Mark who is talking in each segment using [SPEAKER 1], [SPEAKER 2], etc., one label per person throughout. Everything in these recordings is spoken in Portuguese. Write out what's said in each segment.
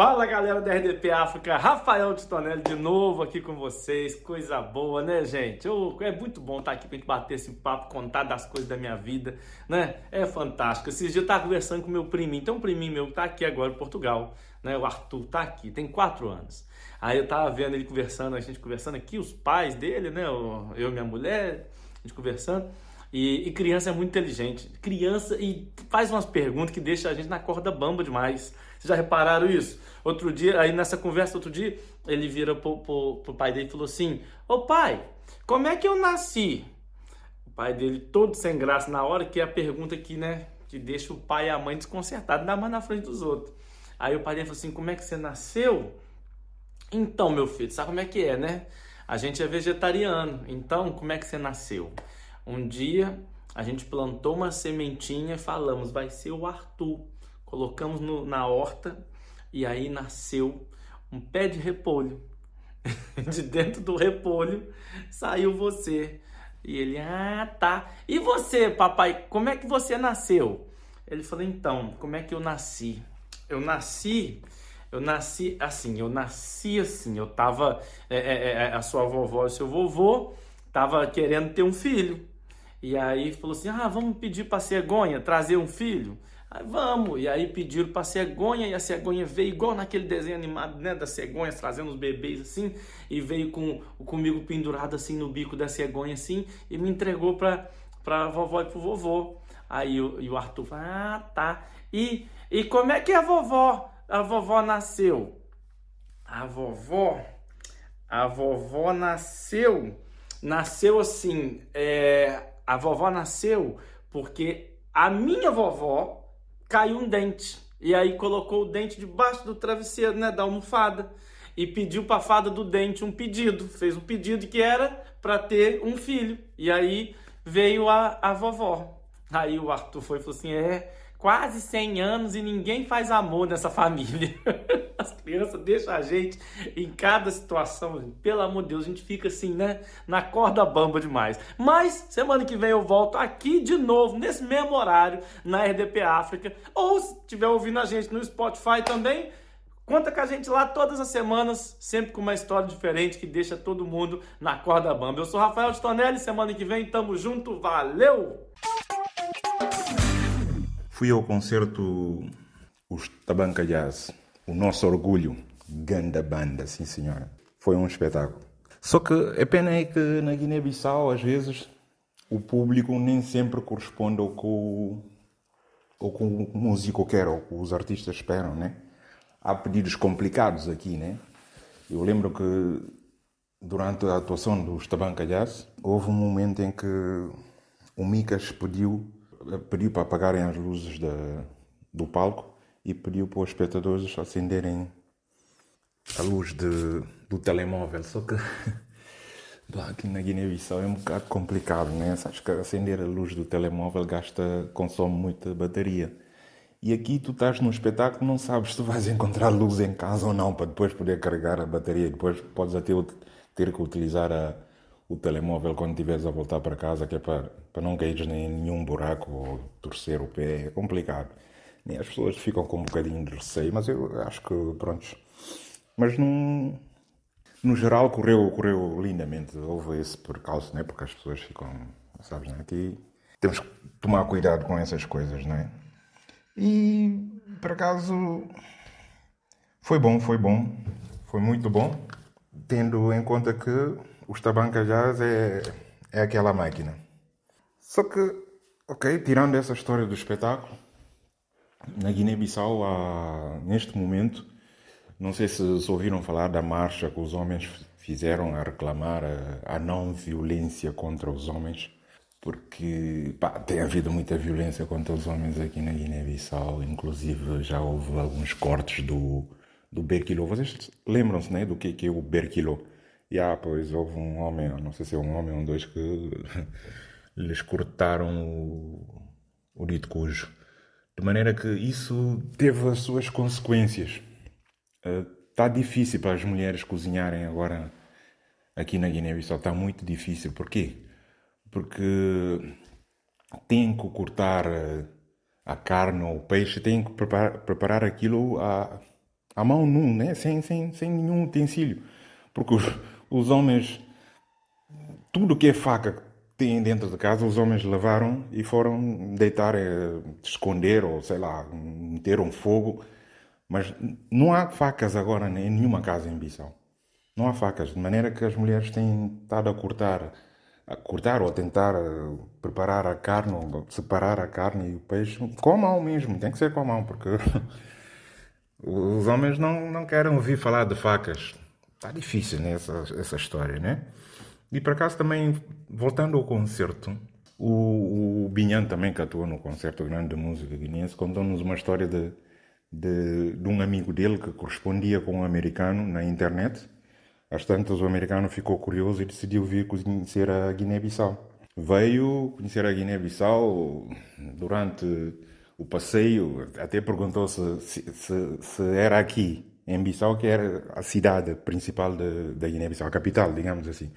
[SPEAKER 1] Fala galera da RDP África, Rafael Titonelli de novo aqui com vocês, coisa boa, né gente? Eu, é muito bom estar aqui pra gente bater esse papo, contar das coisas da minha vida, né? É fantástico. Esses dias eu tava conversando com meu priminho, tem um priminho meu que tá aqui agora em Portugal, né? O Arthur tá aqui, tem quatro anos. Aí eu tava vendo ele conversando, a gente conversando aqui, os pais dele, né? Eu e minha mulher, a gente conversando. E, e, criança é muito inteligente. Criança e faz umas perguntas que deixa a gente na corda bamba demais. Vocês já repararam isso? Outro dia, aí nessa conversa, outro dia, ele vira pro, pro, pro pai dele e falou assim: Ô pai, como é que eu nasci? O pai dele, todo sem graça na hora, que é a pergunta que, né, que deixa o pai e a mãe desconcertados, ainda mais na frente dos outros. Aí o pai dele falou assim: Como é que você nasceu? Então, meu filho, sabe como é que é, né? A gente é vegetariano, então como é que você nasceu? Um dia a gente plantou uma sementinha e falamos, vai ser o Arthur. Colocamos no, na horta e aí nasceu um pé de repolho. de dentro do repolho saiu você. E ele, ah, tá. E você, papai, como é que você nasceu? Ele falou, então, como é que eu nasci? Eu nasci, eu nasci assim, eu nasci assim, eu tava, é, é, é, a sua vovó e seu vovô tava querendo ter um filho. E aí falou assim: ah, vamos pedir para a cegonha trazer um filho? Aí vamos. E aí pediram para a cegonha e a cegonha veio igual naquele desenho animado, né, das cegonhas trazendo os bebês assim, e veio com comigo pendurado assim no bico da cegonha assim e me entregou para para vovó e pro vovô. Aí o, e o Arthur falou: "Ah, tá. E e como é que a vovó, a vovó nasceu?" A vovó, a vovó nasceu, nasceu assim, é, a vovó nasceu porque a minha vovó caiu um dente. E aí colocou o dente debaixo do travesseiro, né, da almofada. E pediu para a fada do dente um pedido. Fez um pedido que era para ter um filho. E aí veio a, a vovó. Aí o Arthur foi e falou assim: é, quase 100 anos e ninguém faz amor nessa família. As crianças deixam a gente em cada situação, pelo amor de Deus, a gente fica assim, né? Na corda bamba demais. Mas semana que vem eu volto aqui de novo, nesse mesmo horário, na RDP África. Ou se estiver ouvindo a gente no Spotify também, Conta com a gente lá todas as semanas, sempre com uma história diferente que deixa todo mundo na corda bamba. Eu sou Rafael Stonelli, semana que vem tamo junto, valeu!
[SPEAKER 2] Fui ao concerto Os Tabanca Jazz, o nosso orgulho, ganda banda, sim senhora. Foi um espetáculo. Só que a pena é que na Guiné-Bissau, às vezes, o público nem sempre corresponde ao que o, ao o músico quer, ou que os artistas esperam, né? Há pedidos complicados aqui, né? Eu lembro que durante a atuação dos Tabanca Jazz, houve um momento em que o Micas pediu pediu para apagarem as luzes da, do palco e pediu para os espectadores acenderem a luz de, do telemóvel. Só que aqui na Guiné-Bissau é um bocado complicado, né? Sabes que acender a luz do telemóvel gasta, consome muita bateria. E aqui tu estás num espetáculo, não sabes se vais encontrar luz em casa ou não para depois poder carregar a bateria. Depois podes até ter que utilizar a, o telemóvel quando estiveres a voltar para casa, que é para, para não cair em nenhum buraco ou torcer o pé, é complicado. E as pessoas ficam com um bocadinho de receio, mas eu acho que, pronto. Mas num, no geral correu, correu lindamente. Houve esse percalço, né? porque as pessoas ficam, sabes, né? aqui temos que tomar cuidado com essas coisas, não é? E, por acaso, foi bom, foi bom, foi muito bom, tendo em conta que os Tabanca Jazz é, é aquela máquina. Só que, ok, tirando essa história do espetáculo, na Guiné-Bissau, neste momento, não sei se, se, ouviram falar da marcha que os homens fizeram a reclamar a, a não violência contra os homens, porque pá, tem havido muita violência contra os homens aqui na Guiné-Bissau, inclusive já houve alguns cortes do, do Berquilo. Vocês lembram-se né, do que, que é o Berquilo? E ah, pois houve um homem, não sei se é um homem ou um dois, que lhes cortaram o, o dito cujo. De maneira que isso teve as suas consequências. Está uh, difícil para as mulheres cozinharem agora aqui na Guiné-Bissau. Está muito difícil. Porquê? Porque têm que cortar a carne ou o peixe, têm que preparar, preparar aquilo a, à mão nu, né? sem, sem, sem nenhum utensílio. Porque os, os homens, tudo que é faca têm dentro de casa, os homens levaram e foram deitar, eh, esconder ou sei lá, meteram fogo. Mas não há facas agora em nenhuma casa em Bissau. Não há facas, de maneira que as mulheres têm estado a cortar, a cortar ou a tentar eh, preparar a carne, ou separar a carne e o peixe com a mão mesmo, tem que ser com a mão, porque os homens não, não querem ouvir falar de facas. Está difícil né, essa, essa história, né? E por acaso também, voltando ao concerto, o, o Binhan também que atuou no concerto grande de música guineense contou-nos uma história de, de, de, um amigo dele que correspondia com um americano na internet. Às tantas o americano ficou curioso e decidiu vir conhecer a Guiné-Bissau. Veio conhecer a Guiné-Bissau durante o passeio, até perguntou se, se, se era aqui, em Bissau, que era a cidade principal da Guiné-Bissau, a capital, digamos assim.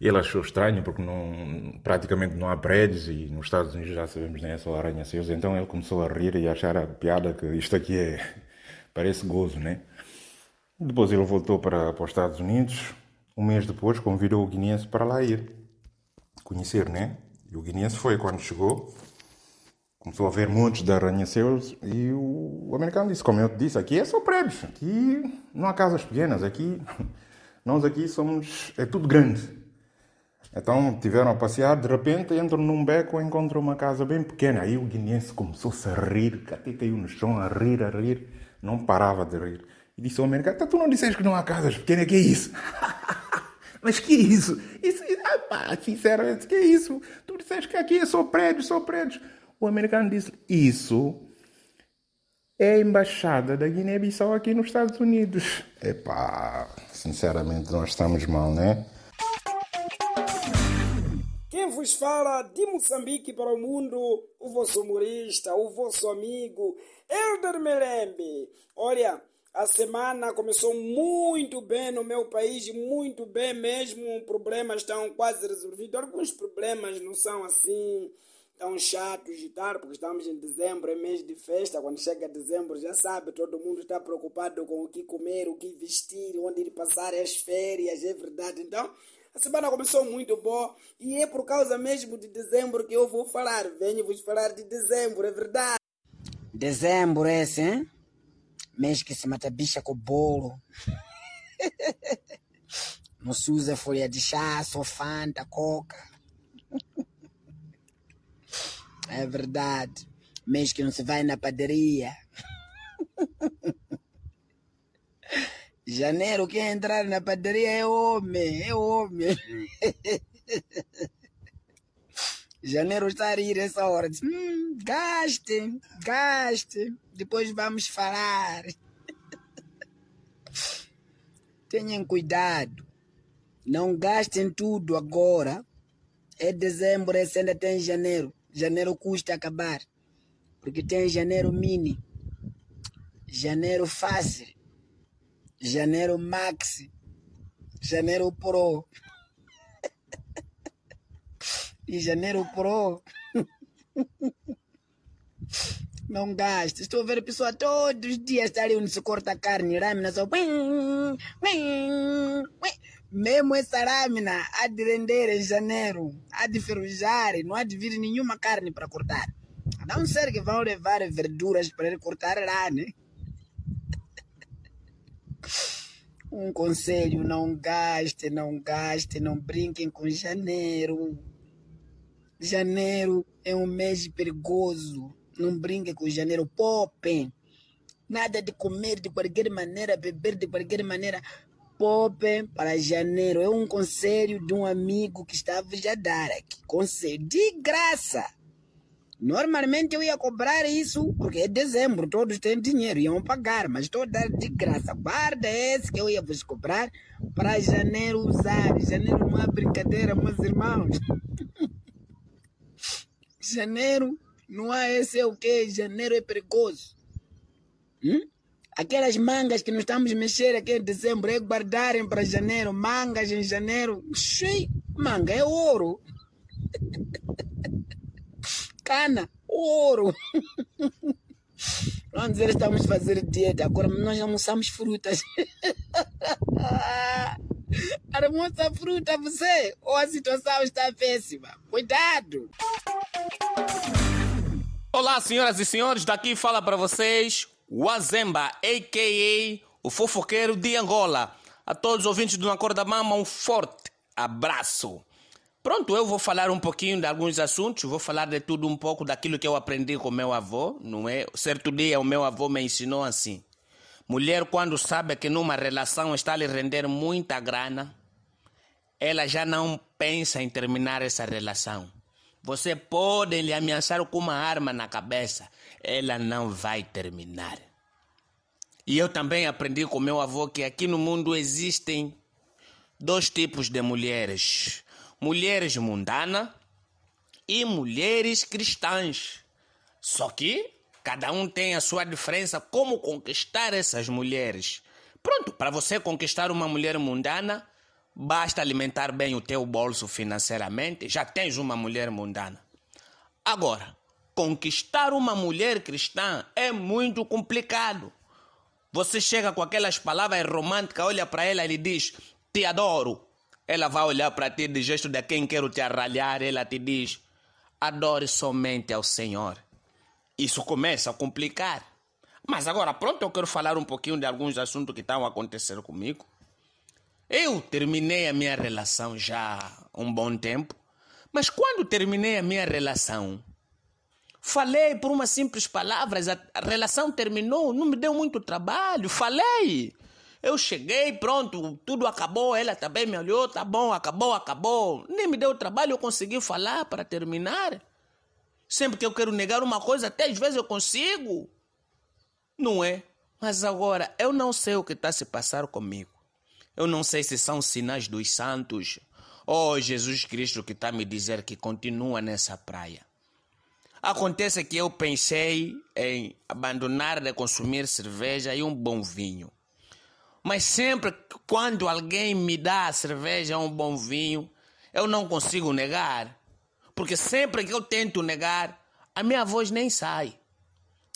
[SPEAKER 2] Ele achou estranho porque não, praticamente não há prédios e nos Estados Unidos já sabemos nem é só arranha-céus. Então ele começou a rir e a achar a piada que isto aqui é parece gozo, né? Depois ele voltou para, para os Estados Unidos. Um mês depois convidou o guineense para lá ir conhecer, né? E o guineense foi quando chegou. Começou a ver montes de arranha-céus e o, americano disse, como eu disse, aqui é só prédios, aqui não há casas pequenas, aqui nós aqui somos, é tudo grande. Então tiveram a passear, de repente entram num beco e encontram uma casa bem pequena. Aí o guineense começou-se a rir, até caiu no chão a rir, a rir, não parava de rir. E disse ao americano: tá, Tu não disseste que não há casas pequenas? Que é isso? Mas que é isso? Isso, ah, pá, sinceramente, que é isso? Tu disseste que aqui é só prédios, só prédios. O americano disse: Isso é a embaixada da Guiné-Bissau aqui nos Estados Unidos. Epá, sinceramente, nós estamos mal, né?
[SPEAKER 3] Quem vos fala de Moçambique para o mundo, o vosso humorista, o vosso amigo, Elder Melembe. Olha, a semana começou muito bem no meu país, muito bem mesmo. Problemas estão quase resolvidos. Alguns problemas não são assim tão chatos e tal, porque estamos em dezembro, é mês de festa. Quando chega dezembro, já sabe, todo mundo está preocupado com o que comer, o que vestir, onde ir passar as férias, é verdade. Então, a semana começou muito boa e é por causa mesmo de dezembro que eu vou falar. Venho vos falar de dezembro, é verdade.
[SPEAKER 4] Dezembro esse, hein? Mês que se mata bicha com bolo. Não se usa folha de chá, só coca. É verdade. Mês que não se vai na padaria. Janeiro, quem entrar na padaria é homem, é homem. Janeiro está a rir essa hora. Diz, hum, gaste, gaste. Depois vamos falar. Tenham cuidado. Não gastem tudo agora. É dezembro, esse ainda tem janeiro. Janeiro custa acabar. Porque tem janeiro mini. Janeiro fácil Janeiro Max, Janeiro Pro e Janeiro Pro. Não gasta. Estou a ver a pessoa todos os dias estar ali onde se corta a carne, lâmina só. Mesmo essa lâmina há de render em janeiro, há de ferrujar, não há de vir nenhuma carne para cortar. A não ser que vão levar verduras para ele cortar lá, né? Um conselho: não gaste, não gaste, não brinquem com janeiro. Janeiro é um mês perigoso. Não brinquem com janeiro. Popem. Nada de comer de qualquer maneira, beber de qualquer maneira. Popem para janeiro. É um conselho de um amigo que estava já dar aqui. Conselho de graça. Normalmente eu ia cobrar isso, porque é dezembro, todos têm dinheiro, iam pagar, mas estou a dar de graça. Guarda esse que eu ia vos cobrar para janeiro usar. Janeiro não é brincadeira, meus irmãos. janeiro não há esse é o que? Janeiro é perigoso. Hum? Aquelas mangas que nós estamos mexer aqui em dezembro é guardarem para janeiro. Mangas em janeiro. Xiii, manga é ouro cana, ouro. Eles estávamos a fazer dieta, agora nós almoçamos frutas. Almoça fruta você, ou a situação está péssima. Cuidado!
[SPEAKER 5] Olá, senhoras e senhores, daqui fala para vocês o Azemba, a.k.a. o fofoqueiro de Angola. A todos os ouvintes do Na Cor da Mama, um forte abraço. Pronto, eu vou falar um pouquinho de alguns assuntos, vou falar de tudo um pouco daquilo que eu aprendi com meu avô, não é? Certo dia o meu avô me ensinou assim. Mulher, quando sabe que numa relação está lhe render muita grana, ela já não pensa em terminar essa relação. Você pode lhe ameaçar com uma arma na cabeça, ela não vai terminar. E eu também aprendi com meu avô que aqui no mundo existem dois tipos de mulheres: mulheres mundanas e mulheres cristãs. Só que cada um tem a sua diferença como conquistar essas mulheres. Pronto, para você conquistar uma mulher mundana, basta alimentar bem o teu bolso financeiramente, já tens uma mulher mundana. Agora, conquistar uma mulher cristã é muito complicado. Você chega com aquelas palavras românticas, olha para ela e lhe diz: Te adoro. Ela vai olhar para ti de gesto de quem quero te arralhar. Ela te diz: Adore somente ao Senhor. Isso começa a complicar. Mas agora, pronto, eu quero falar um pouquinho de alguns assuntos que estão a acontecer comigo. Eu terminei a minha relação já há um bom tempo, mas quando terminei a minha relação, falei por umas simples palavras, a relação terminou, não me deu muito trabalho, falei. Eu cheguei, pronto, tudo acabou, ela também me olhou, tá bom, acabou, acabou. Nem me deu trabalho, eu consegui falar para terminar. Sempre que eu quero negar uma coisa, até às vezes eu consigo. Não é? Mas agora, eu não sei o que está se passar comigo. Eu não sei se são sinais dos santos ou Jesus Cristo que está me dizer que continua nessa praia. Acontece que eu pensei em abandonar de consumir cerveja e um bom vinho. Mas sempre quando alguém me dá a cerveja ou um bom vinho, eu não consigo negar. Porque sempre que eu tento negar, a minha voz nem sai.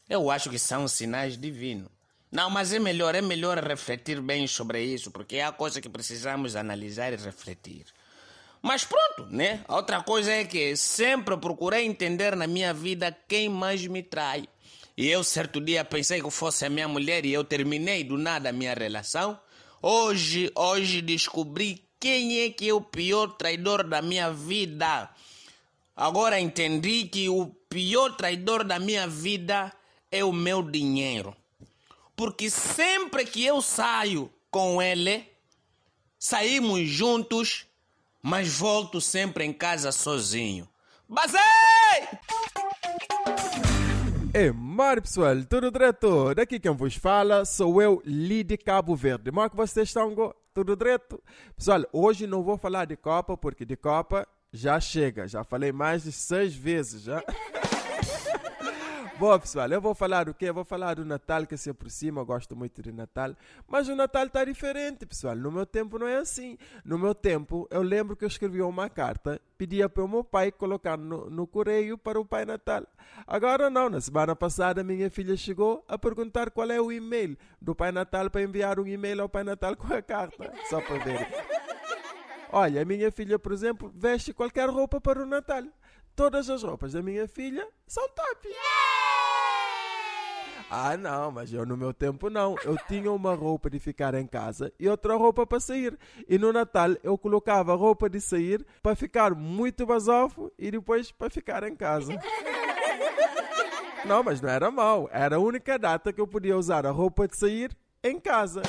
[SPEAKER 5] Eu acho que são sinais divinos. Não, mas é melhor, é melhor refletir bem sobre isso, porque é a coisa que precisamos analisar e refletir. Mas pronto, né? A outra coisa é que sempre procurei entender na minha vida quem mais me trai. E eu certo dia pensei que fosse a minha mulher e eu terminei do nada a minha relação. Hoje, hoje descobri quem é que é o pior traidor da minha vida. Agora entendi que o pior traidor da minha vida é o meu dinheiro porque sempre que eu saio com ele, saímos juntos, mas volto sempre em casa sozinho. Basei!
[SPEAKER 6] É, mar pessoal, tudo direto? Daqui quem vos fala sou eu, Lide Cabo Verde. Como que vocês estão? Tudo direto? Pessoal, hoje não vou falar de Copa, porque de Copa já chega. Já falei mais de seis vezes já. Bom, pessoal, eu vou falar do quê? Eu vou falar do Natal que se aproxima. Eu gosto muito de Natal. Mas o Natal está diferente, pessoal. No meu tempo não é assim. No meu tempo, eu lembro que eu escrevia uma carta, pedia para o meu pai colocar no, no correio para o Pai Natal. Agora não. Na semana passada, minha filha chegou a perguntar qual é o e-mail do Pai Natal para enviar um e-mail ao Pai Natal com a carta. Só para ver. Olha, a minha filha, por exemplo, veste qualquer roupa para o Natal. Todas as roupas da minha filha são top. Yeah! Ah, não, mas eu no meu tempo não. Eu tinha uma roupa de ficar em casa e outra roupa para sair. E no Natal eu colocava roupa de sair para ficar muito basofo e depois para ficar em casa. Não, mas não era mal. Era a única data que eu podia usar a roupa de sair em casa.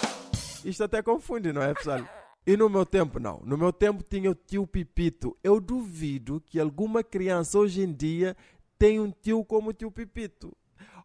[SPEAKER 6] Isto até confunde, não é, pessoal? E no meu tempo, não. No meu tempo tinha o tio Pipito. Eu duvido que alguma criança hoje em dia tenha um tio como o tio Pipito.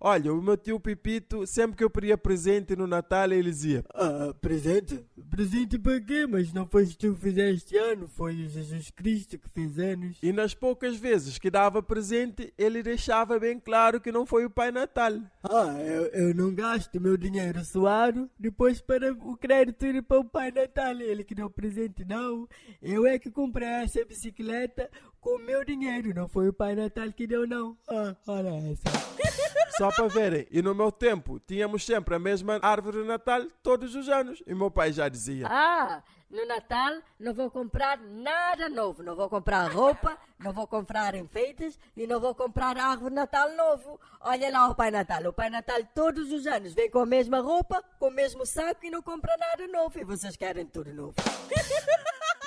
[SPEAKER 6] Olha, o meu tio Pipito, sempre que eu pedia presente no Natal, ele dizia:
[SPEAKER 7] Ah, presente? Presente para quê? Mas não foi tu que fizeste ano, foi o Jesus Cristo que fez anos.
[SPEAKER 6] E nas poucas vezes que dava presente, ele deixava bem claro que não foi o Pai Natal.
[SPEAKER 7] Ah, eu, eu não gasto meu dinheiro suado, depois para o crédito ir para o Pai Natal. Ele que deu presente, não. Eu é que comprei essa bicicleta com meu dinheiro, não foi o Pai Natal que deu, não. Ah, olha essa.
[SPEAKER 6] Só para verem. E no meu tempo, tínhamos sempre a mesma árvore de Natal todos os anos. E meu pai já dizia:
[SPEAKER 7] Ah, no Natal não vou comprar nada novo. Não vou comprar roupa, não vou comprar enfeites e não vou comprar árvore de Natal novo. Olha lá o Pai Natal. O Pai Natal todos os anos vem com a mesma roupa, com o mesmo saco e não compra nada novo. E vocês querem tudo novo.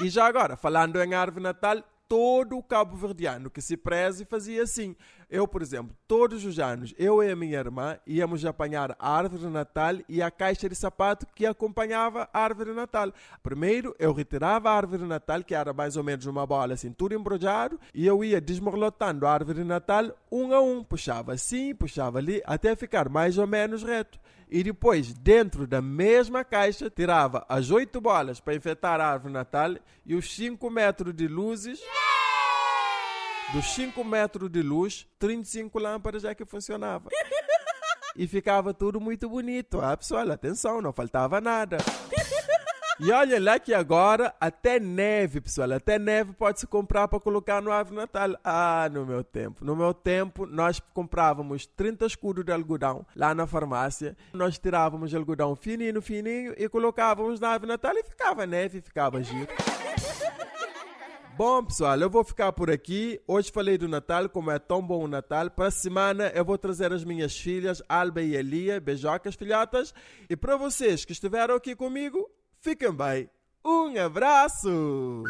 [SPEAKER 6] E já agora, falando em árvore de Natal, todo o cabo-verdiano que se preze fazia assim. Eu, por exemplo, todos os anos, eu e a minha irmã íamos apanhar a árvore de Natal e a caixa de sapato que acompanhava a árvore de Natal. Primeiro, eu retirava a árvore de Natal, que era mais ou menos uma bola assim, tudo embrulhado, e eu ia desmorlotando a árvore de Natal um a um. Puxava assim, puxava ali, até ficar mais ou menos reto. E depois, dentro da mesma caixa, tirava as oito bolas para enfeitar a árvore Natal e os cinco metros de luzes. Dos 5 metros de luz, 35 lâmpadas é que funcionava. E ficava tudo muito bonito. Ah, pessoal, atenção, não faltava nada. E olha lá que agora até neve, pessoal, até neve pode se comprar para colocar no árvore Natal. Ah, no meu tempo. No meu tempo, nós comprávamos 30 escudos de algodão lá na farmácia. Nós tirávamos algodão fininho, fininho e colocávamos na árvore Natal e ficava neve, ficava giro. Bom, pessoal, eu vou ficar por aqui. Hoje falei do Natal, como é tão bom o Natal. Para a semana eu vou trazer as minhas filhas, Alba e Elia, beijocas, filhotas. E para vocês que estiveram aqui comigo, fiquem bem. Um abraço!